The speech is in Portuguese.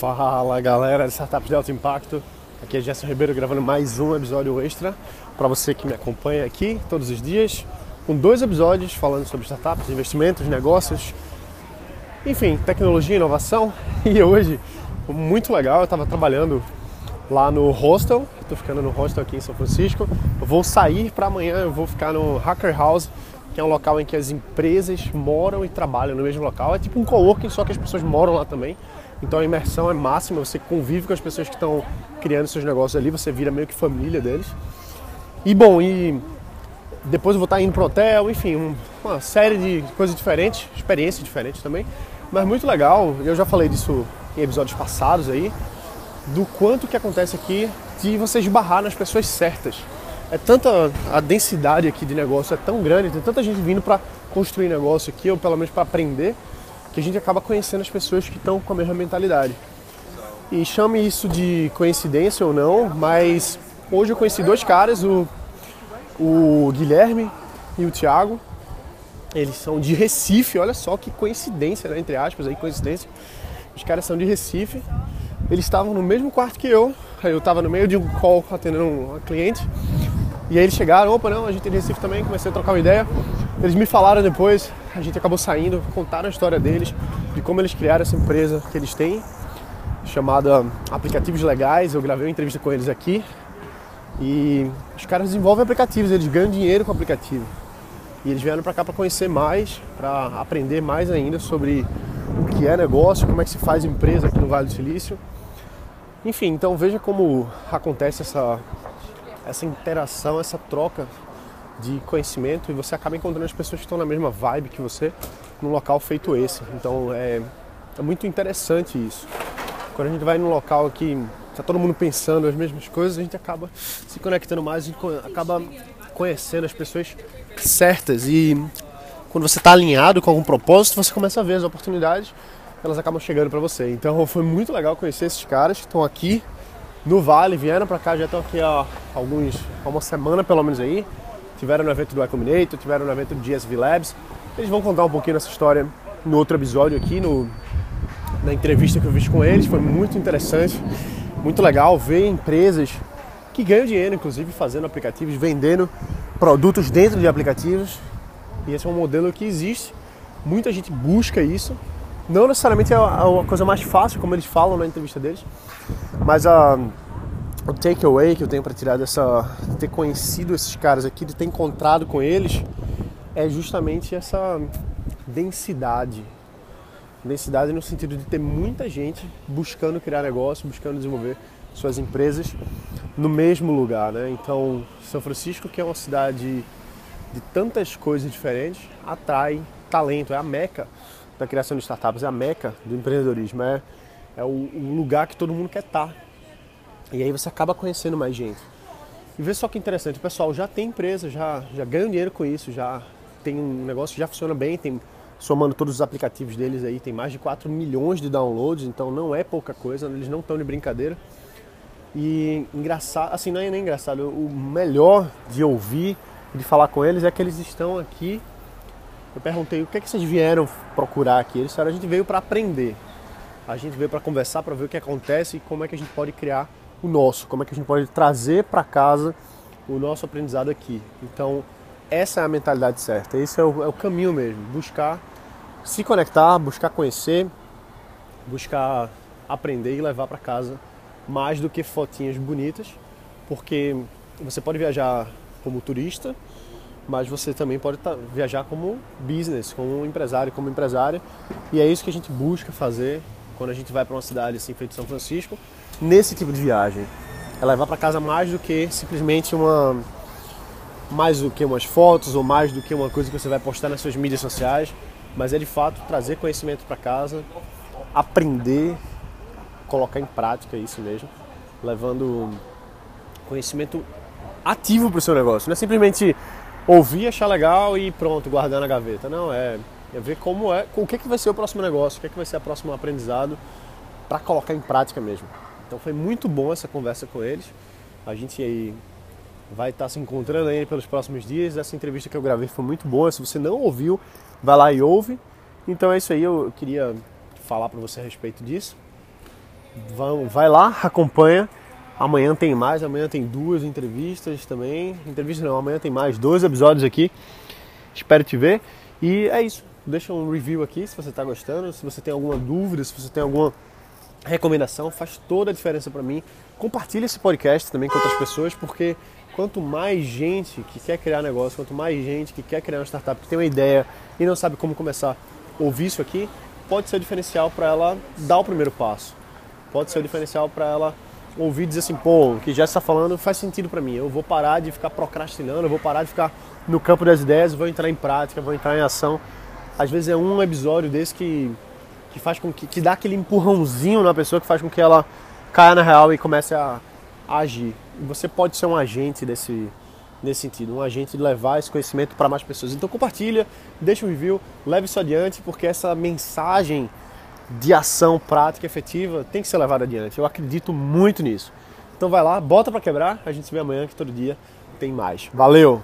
Fala galera de Startups de Alto Impacto, aqui é Gerson Ribeiro gravando mais um episódio extra para você que me acompanha aqui todos os dias, com dois episódios falando sobre startups, investimentos, negócios, enfim, tecnologia, inovação. E hoje, muito legal, eu estava trabalhando lá no hostel, estou ficando no hostel aqui em São Francisco. Eu vou sair para amanhã, eu vou ficar no Hacker House, que é um local em que as empresas moram e trabalham no mesmo local. É tipo um coworking, só que as pessoas moram lá também. Então a imersão é máxima, você convive com as pessoas que estão criando seus negócios ali, você vira meio que família deles. E bom, e depois eu vou estar indo pro hotel, enfim, uma série de coisas diferentes, experiências diferentes também. Mas muito legal, eu já falei disso em episódios passados aí, do quanto que acontece aqui de você esbarrar nas pessoas certas. É tanta a densidade aqui de negócio é tão grande, tem tanta gente vindo para construir negócio aqui, ou pelo menos para aprender, que a gente acaba conhecendo as pessoas que estão com a mesma mentalidade. E chame isso de coincidência ou não, mas hoje eu conheci dois caras, o, o Guilherme e o Thiago. Eles são de Recife, olha só que coincidência, né? entre aspas, aí coincidência. Os caras são de Recife. Eles estavam no mesmo quarto que eu. Eu estava no meio de um call atendendo uma cliente. E aí eles chegaram, opa, não, a gente é de Recife também, comecei a trocar uma ideia. Eles me falaram depois, a gente acabou saindo, contaram a história deles, de como eles criaram essa empresa que eles têm, chamada Aplicativos Legais. Eu gravei uma entrevista com eles aqui. E os caras desenvolvem aplicativos, eles ganham dinheiro com aplicativo. E eles vieram para cá para conhecer mais, para aprender mais ainda sobre o que é negócio, como é que se faz empresa aqui no Vale do Silício. Enfim, então veja como acontece essa, essa interação, essa troca de conhecimento e você acaba encontrando as pessoas que estão na mesma vibe que você num local feito esse. Então é, é muito interessante isso. Quando a gente vai num local que está todo mundo pensando as mesmas coisas, a gente acaba se conectando mais, gente acaba conhecendo as pessoas certas e quando você está alinhado com algum propósito, você começa a ver as oportunidades, elas acabam chegando para você. Então foi muito legal conhecer esses caras que estão aqui no Vale, vieram para cá, já estão aqui há alguns, há uma semana pelo menos aí tiveram no evento do iCombinator, tiveram no evento do GSV Labs. Eles vão contar um pouquinho dessa história no outro episódio aqui, no, na entrevista que eu fiz com eles. Foi muito interessante, muito legal ver empresas que ganham dinheiro, inclusive, fazendo aplicativos, vendendo produtos dentro de aplicativos. E esse é um modelo que existe. Muita gente busca isso. Não necessariamente é a coisa mais fácil, como eles falam na entrevista deles, mas a o takeaway que eu tenho para tirar dessa de ter conhecido esses caras aqui, de ter encontrado com eles, é justamente essa densidade. Densidade no sentido de ter muita gente buscando criar negócio, buscando desenvolver suas empresas no mesmo lugar, né? Então, São Francisco, que é uma cidade de tantas coisas diferentes, atrai talento, é a meca da criação de startups, é a meca do empreendedorismo, é, é o, o lugar que todo mundo quer estar e aí você acaba conhecendo mais gente. E vê só que interessante, o pessoal já tem empresa, já, já ganha dinheiro com isso, já tem um negócio que já funciona bem, tem somando todos os aplicativos deles aí, tem mais de 4 milhões de downloads, então não é pouca coisa, eles não estão de brincadeira. E engraçado, assim, não é nem engraçado, o melhor de ouvir, de falar com eles é que eles estão aqui. Eu perguntei o que é que vocês vieram procurar aqui. Eles disseram a gente veio para aprender. A gente veio para conversar, para ver o que acontece e como é que a gente pode criar o nosso, como é que a gente pode trazer para casa o nosso aprendizado aqui. Então, essa é a mentalidade certa, esse é o, é o caminho mesmo, buscar se conectar, buscar conhecer, buscar aprender e levar para casa mais do que fotinhas bonitas, porque você pode viajar como turista, mas você também pode viajar como business, como empresário, como empresária, e é isso que a gente busca fazer quando a gente vai para uma cidade assim feito São Francisco, nesse tipo de viagem. É levar para casa mais do que simplesmente uma mais do que umas fotos ou mais do que uma coisa que você vai postar nas suas mídias sociais, mas é de fato trazer conhecimento para casa, aprender, colocar em prática isso mesmo, levando conhecimento ativo para o seu negócio. Não é simplesmente ouvir, achar legal e pronto, guardar na gaveta. Não, é, é ver como é, o que, que vai ser o próximo negócio, o que, que vai ser o próximo aprendizado para colocar em prática mesmo. Então foi muito bom essa conversa com eles. A gente aí vai estar se encontrando aí pelos próximos dias. Essa entrevista que eu gravei foi muito boa. Se você não ouviu, vai lá e ouve. Então é isso aí, eu queria falar para você a respeito disso. vai lá, acompanha. Amanhã tem mais, amanhã tem duas entrevistas também. Entrevista não, amanhã tem mais dois episódios aqui. Espero te ver. E é isso. Deixa um review aqui se você está gostando, se você tem alguma dúvida, se você tem alguma recomendação, faz toda a diferença para mim. Compartilhe esse podcast também com outras pessoas, porque quanto mais gente que quer criar negócio, quanto mais gente que quer criar uma startup, que tem uma ideia e não sabe como começar, ouvir isso aqui, pode ser o diferencial para ela dar o primeiro passo. Pode ser o diferencial para ela ouvir dizer assim, pô, o que já está falando faz sentido para mim. Eu vou parar de ficar procrastinando, eu vou parar de ficar no campo das ideias, vou entrar em prática, vou entrar em ação. Às vezes é um episódio desse que, que faz com que, que dá aquele empurrãozinho na pessoa que faz com que ela caia na real e comece a, a agir. E você pode ser um agente desse, nesse sentido, um agente de levar esse conhecimento para mais pessoas. Então compartilha, deixa um review, leve isso adiante, porque essa mensagem de ação prática efetiva tem que ser levada adiante. Eu acredito muito nisso. Então vai lá, bota para quebrar, a gente se vê amanhã que todo dia tem mais. Valeu.